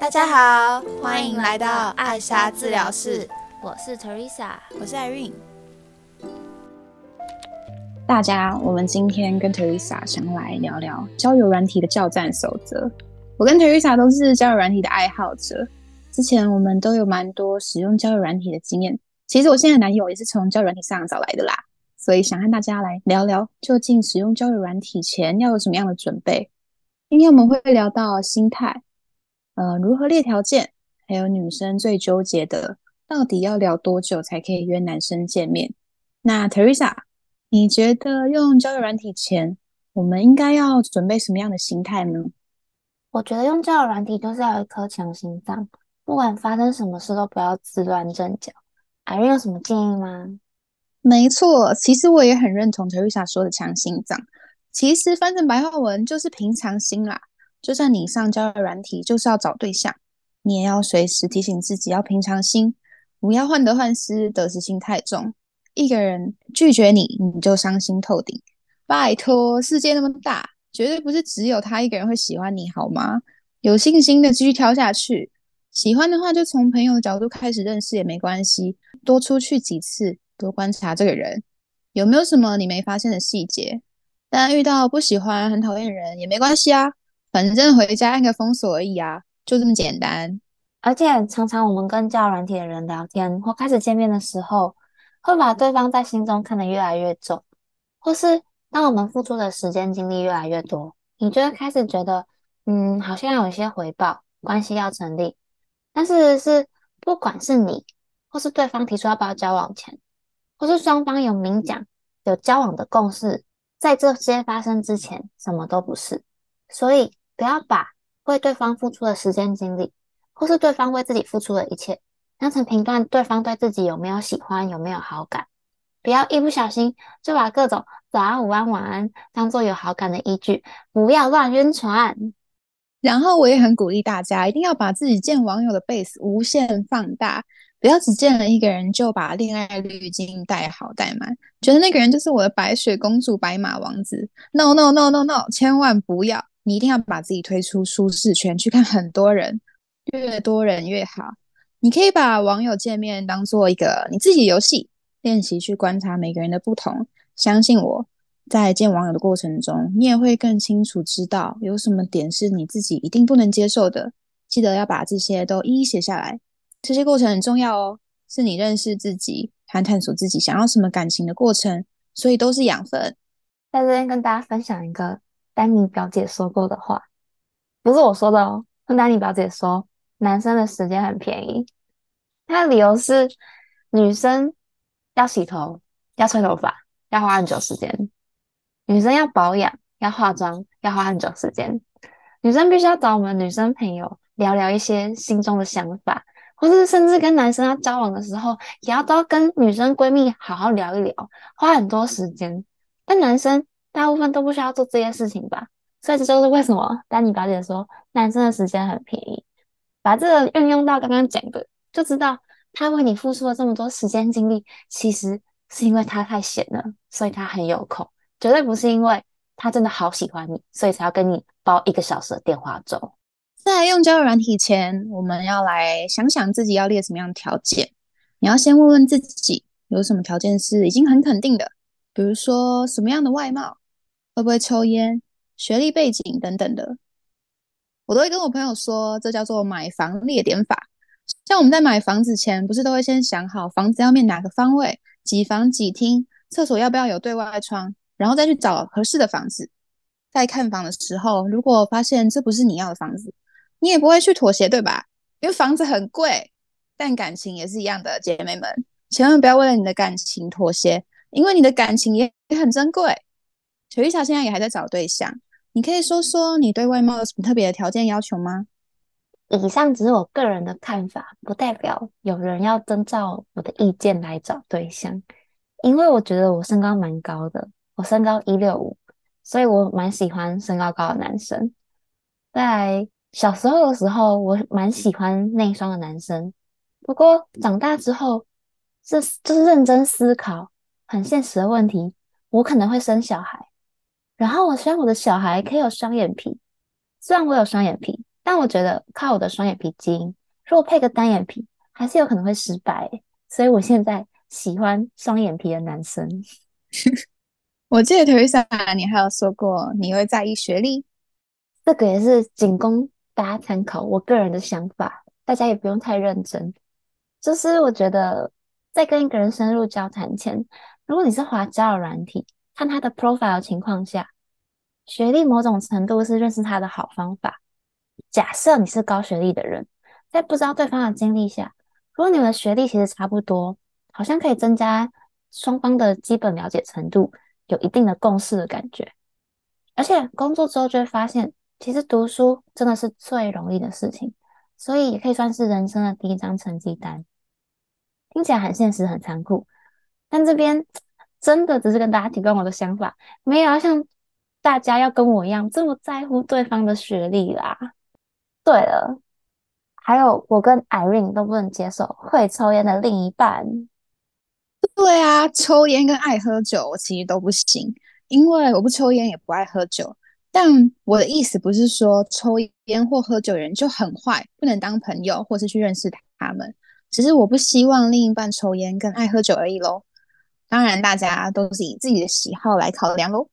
大家好，欢迎来到艾莎治疗室，我是 Teresa，我是 Irene。大家，我们今天跟 Teresa 想来聊聊交友软体的教战守则。我跟 Teresa 都是交友软体的爱好者，之前我们都有蛮多使用交友软体的经验。其实我现在男友也是从交友软体上找来的啦，所以想和大家来聊聊，究竟使用交友软体前要有什么样的准备。今天我们会聊到心态。呃，如何列条件？还有女生最纠结的，到底要聊多久才可以约男生见面？那 Teresa，你觉得用交友软体前，我们应该要准备什么样的心态呢？我觉得用交友软体就是要有一颗强心脏，不管发生什么事都不要自乱阵脚。艾瑞有什么建议吗？没错，其实我也很认同 Teresa 说的强心脏。其实翻成白话文就是平常心啦。就算你上交友软体就是要找对象，你也要随时提醒自己要平常心，不要患得患失、得失心太重。一个人拒绝你，你就伤心透顶。拜托，世界那么大，绝对不是只有他一个人会喜欢你，好吗？有信心的继续挑下去。喜欢的话，就从朋友的角度开始认识也没关系。多出去几次，多观察这个人有没有什么你没发现的细节。但遇到不喜欢、很讨厌的人也没关系啊。反正回家按个封锁而已啊，就这么简单。而且常常我们跟交友软体的人聊天或开始见面的时候，会把对方在心中看得越来越重，或是当我们付出的时间精力越来越多，你就会开始觉得，嗯，好像有一些回报，关系要成立。但是是不管是你或是对方提出要不要交往前，或是双方有明讲有交往的共识，在这些发生之前，什么都不是。所以。不要把为对方付出的时间精力，或是对方为自己付出的一切，当成评断对方对自己有没有喜欢、有没有好感。不要一不小心就把各种早安、午安、晚安当做有好感的依据，不要乱晕船。然后我也很鼓励大家，一定要把自己见网友的 base 无限放大，不要只见了一个人就把恋爱滤镜带好带满，觉得那个人就是我的白雪公主、白马王子。No No No No No，千万不要。你一定要把自己推出舒适圈，去看很多人，越多人越好。你可以把网友见面当做一个你自己游戏练习，去观察每个人的不同。相信我，在见网友的过程中，你也会更清楚知道有什么点是你自己一定不能接受的。记得要把这些都一一写下来，这些过程很重要哦，是你认识自己和探索自己想要什么感情的过程，所以都是养分。在这边跟大家分享一个。丹尼表姐说过的话，不是我说的哦。跟丹尼表姐说，男生的时间很便宜。她的理由是，女生要洗头、要吹头发要花很久时间；女生要保养、要化妆要花很久时间；女生必须要找我们女生朋友聊聊一些心中的想法，或是甚至跟男生要交往的时候，也要都跟女生闺蜜好好聊一聊，花很多时间。但男生。大部分都不需要做这些事情吧，所以这就是为什么丹尼表姐说男生的时间很便宜。把这个运用到刚刚讲的，就知道他为你付出了这么多时间精力，其实是因为他太闲了，所以他很有空，绝对不是因为他真的好喜欢你，所以才要跟你煲一个小时的电话粥。在用交友软体前，我们要来想想自己要列什么样的条件。你要先问问自己，有什么条件是已经很肯定的，比如说什么样的外貌。会不会抽烟、学历背景等等的，我都会跟我朋友说，这叫做买房列点法。像我们在买房子前，不是都会先想好房子要面哪个方位、几房几厅、厕所要不要有对外窗，然后再去找合适的房子。在看房的时候，如果发现这不是你要的房子，你也不会去妥协，对吧？因为房子很贵，但感情也是一样的，姐妹们，千万不要为了你的感情妥协，因为你的感情也很珍贵。小玉霞现在也还在找对象，你可以说说你对外貌有什么特别的条件要求吗？以上只是我个人的看法，不代表有人要遵照我的意见来找对象。因为我觉得我身高蛮高的，我身高一六五，所以我蛮喜欢身高高的男生。在小时候的时候，我蛮喜欢内双的男生，不过长大之后，这就是认真思考很现实的问题，我可能会生小孩。然后我希望我的小孩可以有双眼皮，虽然我有双眼皮，但我觉得靠我的双眼皮基因，如果配个单眼皮，还是有可能会失败。所以我现在喜欢双眼皮的男生。我记得 Teresa，你还有说过你会在意学历，这个也是仅供大家参考，我个人的想法，大家也不用太认真。就是我觉得，在跟一个人深入交谈前，如果你是滑交友软体，看他的 profile 情况下，学历某种程度是认识他的好方法。假设你是高学历的人，在不知道对方的经历下，如果你们的学历其实差不多，好像可以增加双方的基本了解程度。有一定的共识的感觉，而且工作之后就会发现，其实读书真的是最容易的事情，所以也可以算是人生的第一张成绩单。听起来很现实、很残酷，但这边真的只是跟大家提供我的想法，没有要像大家要跟我一样这么在乎对方的学历啦。对了，还有我跟 Irene 都不能接受会抽烟的另一半。对啊，抽烟跟爱喝酒我其实都不行，因为我不抽烟也不爱喝酒。但我的意思不是说抽烟或喝酒人就很坏，不能当朋友或是去认识他们，只是我不希望另一半抽烟跟爱喝酒而已喽。当然，大家都是以自己的喜好来考量喽。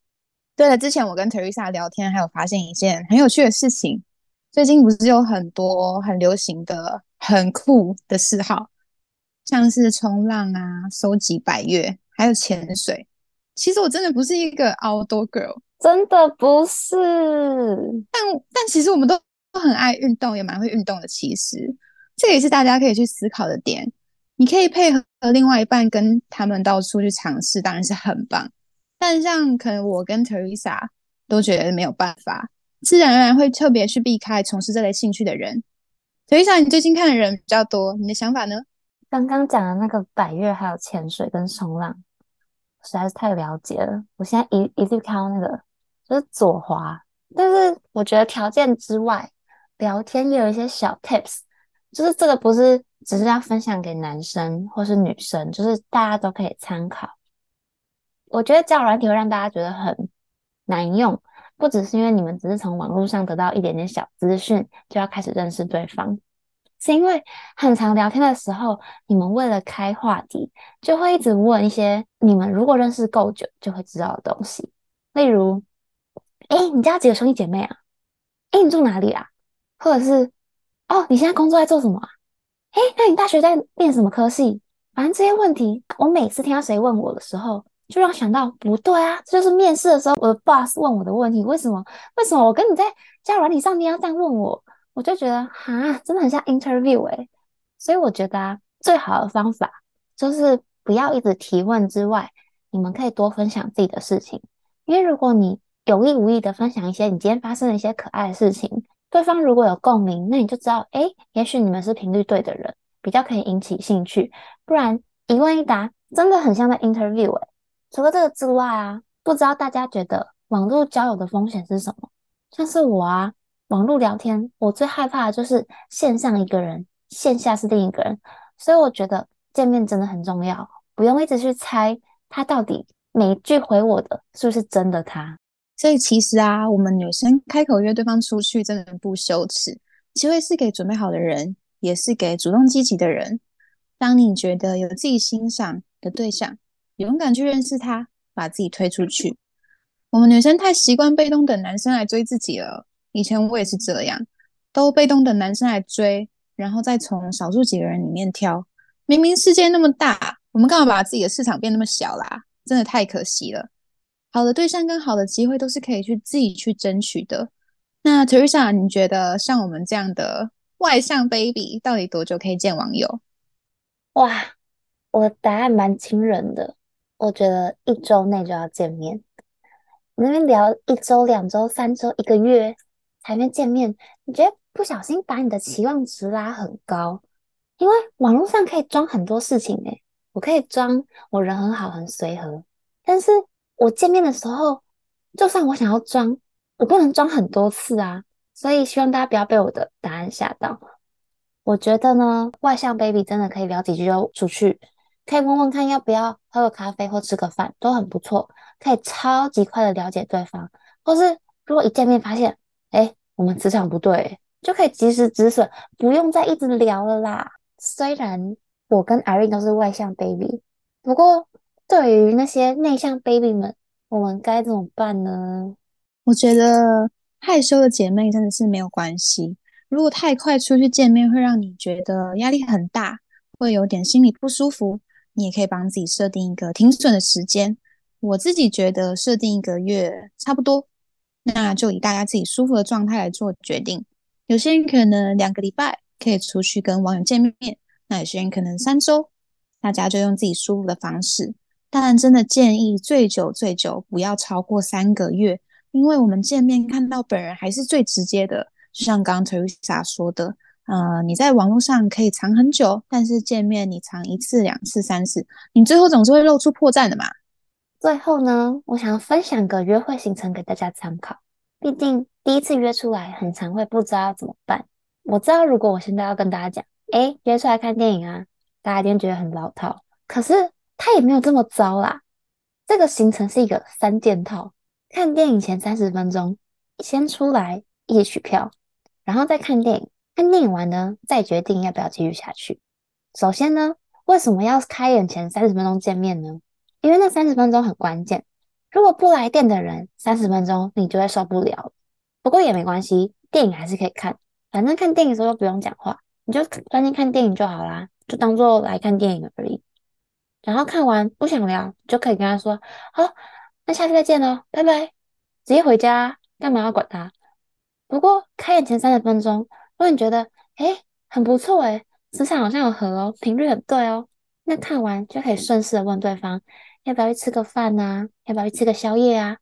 对了，之前我跟 Teresa 聊天，还有发现一件很有趣的事情，最近不是有很多很流行的很酷的嗜好。像是冲浪啊，收集百越，还有潜水。其实我真的不是一个 outdoor girl，真的不是。但但其实我们都都很爱运动，也蛮会运动的。其实这也是大家可以去思考的点。你可以配合另外一半跟他们到处去尝试，当然是很棒。但像可能我跟 Teresa 都觉得没有办法，自然而然会特别去避开从事这类兴趣的人。Teresa，你最近看的人比较多，你的想法呢？刚刚讲的那个百越，还有潜水跟冲浪，实在是太了解了。我现在一一律看到那个就是左滑，但是我觉得条件之外，聊天也有一些小 tips，就是这个不是只是要分享给男生或是女生，就是大家都可以参考。我觉得交友软体会让大家觉得很难用，不只是因为你们只是从网络上得到一点点小资讯，就要开始认识对方。是因为很常聊天的时候，你们为了开话题，就会一直问一些你们如果认识够久就会知道的东西，例如，哎，你家几个兄弟姐妹啊？哎，你住哪里啊？或者是，哦，你现在工作在做什么啊？哎，那你大学在念什么科系？反正这些问题，我每次听到谁问我的时候，就让想到不对啊，这就是面试的时候我的 boss 问我的问题，为什么？为什么我跟你在交友软体上你要这样问我？我就觉得哈，真的很像 interview 哎，所以我觉得啊，最好的方法就是不要一直提问之外，你们可以多分享自己的事情，因为如果你有意无意的分享一些你今天发生的一些可爱的事情，对方如果有共鸣，那你就知道，哎，也许你们是频率对的人，比较可以引起兴趣。不然一问一答，真的很像在 interview 哎。除了这个之外啊，不知道大家觉得网络交友的风险是什么？像是我啊。网络聊天，我最害怕的就是线上一个人，线下是另一个人，所以我觉得见面真的很重要，不用一直去猜他到底每一句回我的是不是真的他。所以其实啊，我们女生开口约对方出去，真的不羞耻，机会是给准备好的人，也是给主动积极的人。当你觉得有自己欣赏的对象，勇敢去认识他，把自己推出去。我们女生太习惯被动等男生来追自己了。以前我也是这样，都被动等男生来追，然后再从少数几个人里面挑。明明世界那么大，我们干嘛把自己的市场变那么小啦？真的太可惜了。好的对象跟好的机会都是可以去自己去争取的。那 Teresa，你觉得像我们这样的外向 baby，到底多久可以见网友？哇，我的答案蛮惊人的，我觉得一周内就要见面。那边聊一周、两周、三周、一个月。还没见面，你觉得不小心把你的期望值拉很高？因为网络上可以装很多事情诶，我可以装我人很好很随和，但是我见面的时候，就算我想要装，我不能装很多次啊。所以希望大家不要被我的答案吓到。我觉得呢，外向 baby 真的可以聊几句就出去，可以问问看要不要喝个咖啡或吃个饭，都很不错，可以超级快的了解对方。或是如果一见面发现，哎。我们磁场不对，就可以及时止损，不用再一直聊了啦。虽然我跟 Irene 都是外向 baby，不过对于那些内向 baby 们，我们该怎么办呢？我觉得害羞的姐妹真的是没有关系。如果太快出去见面会让你觉得压力很大，会有点心里不舒服，你也可以帮自己设定一个停损的时间。我自己觉得设定一个月差不多，那就以大家自己舒服的状态来做决定。有些人可能两个礼拜可以出去跟网友见面，那有些人可能三周，大家就用自己舒服的方式。但真的建议最久最久不要超过三个月，因为我们见面看到本人还是最直接的。就像刚刚 Teresa 说的，呃，你在网络上可以藏很久，但是见面你藏一次、两次、三次，你最后总是会露出破绽的嘛。最后呢，我想分享个约会行程给大家参考。毕竟第一次约出来，很常会不知道要怎么办。我知道，如果我现在要跟大家讲，哎，约出来看电影啊，大家一定觉得很老套。可是它也没有这么糟啦。这个行程是一个三件套：看电影前三十分钟，先出来一起取票。然后再看电影，看电影完呢，再决定要不要继续下去。首先呢，为什么要开演前三十分钟见面呢？因为那三十分钟很关键。如果不来电的人，三十分钟你就会受不了。不过也没关系，电影还是可以看。反正看电影的时候不用讲话，你就专心看电影就好啦，就当做来看电影而已。然后看完不想聊，就可以跟他说：“好，那下次再见喽，拜拜。”直接回家，干嘛要管他？不过开演前三十分钟，如果你觉得哎很不错哎，磁场好像有合哦，频率很对哦，那看完就可以顺势的问对方要不要去吃个饭呐，要不要去吃个宵夜啊？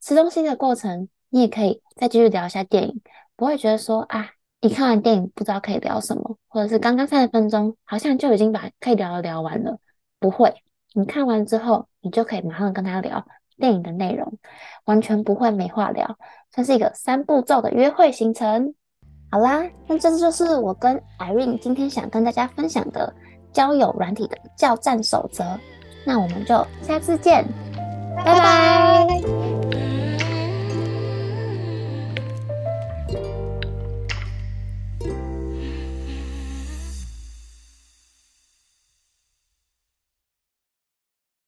吃东西的过程，你也可以再继续聊一下电影，不会觉得说啊，你看完电影不知道可以聊什么，或者是刚刚三十分钟好像就已经把可以聊的聊完了，不会，你看完之后，你就可以马上跟他聊电影的内容，完全不会没话聊。算是一个三步骤的约会行程。好啦，那这就是我跟 Irene 今天想跟大家分享的交友软体的叫战守则。那我们就下次见，拜拜。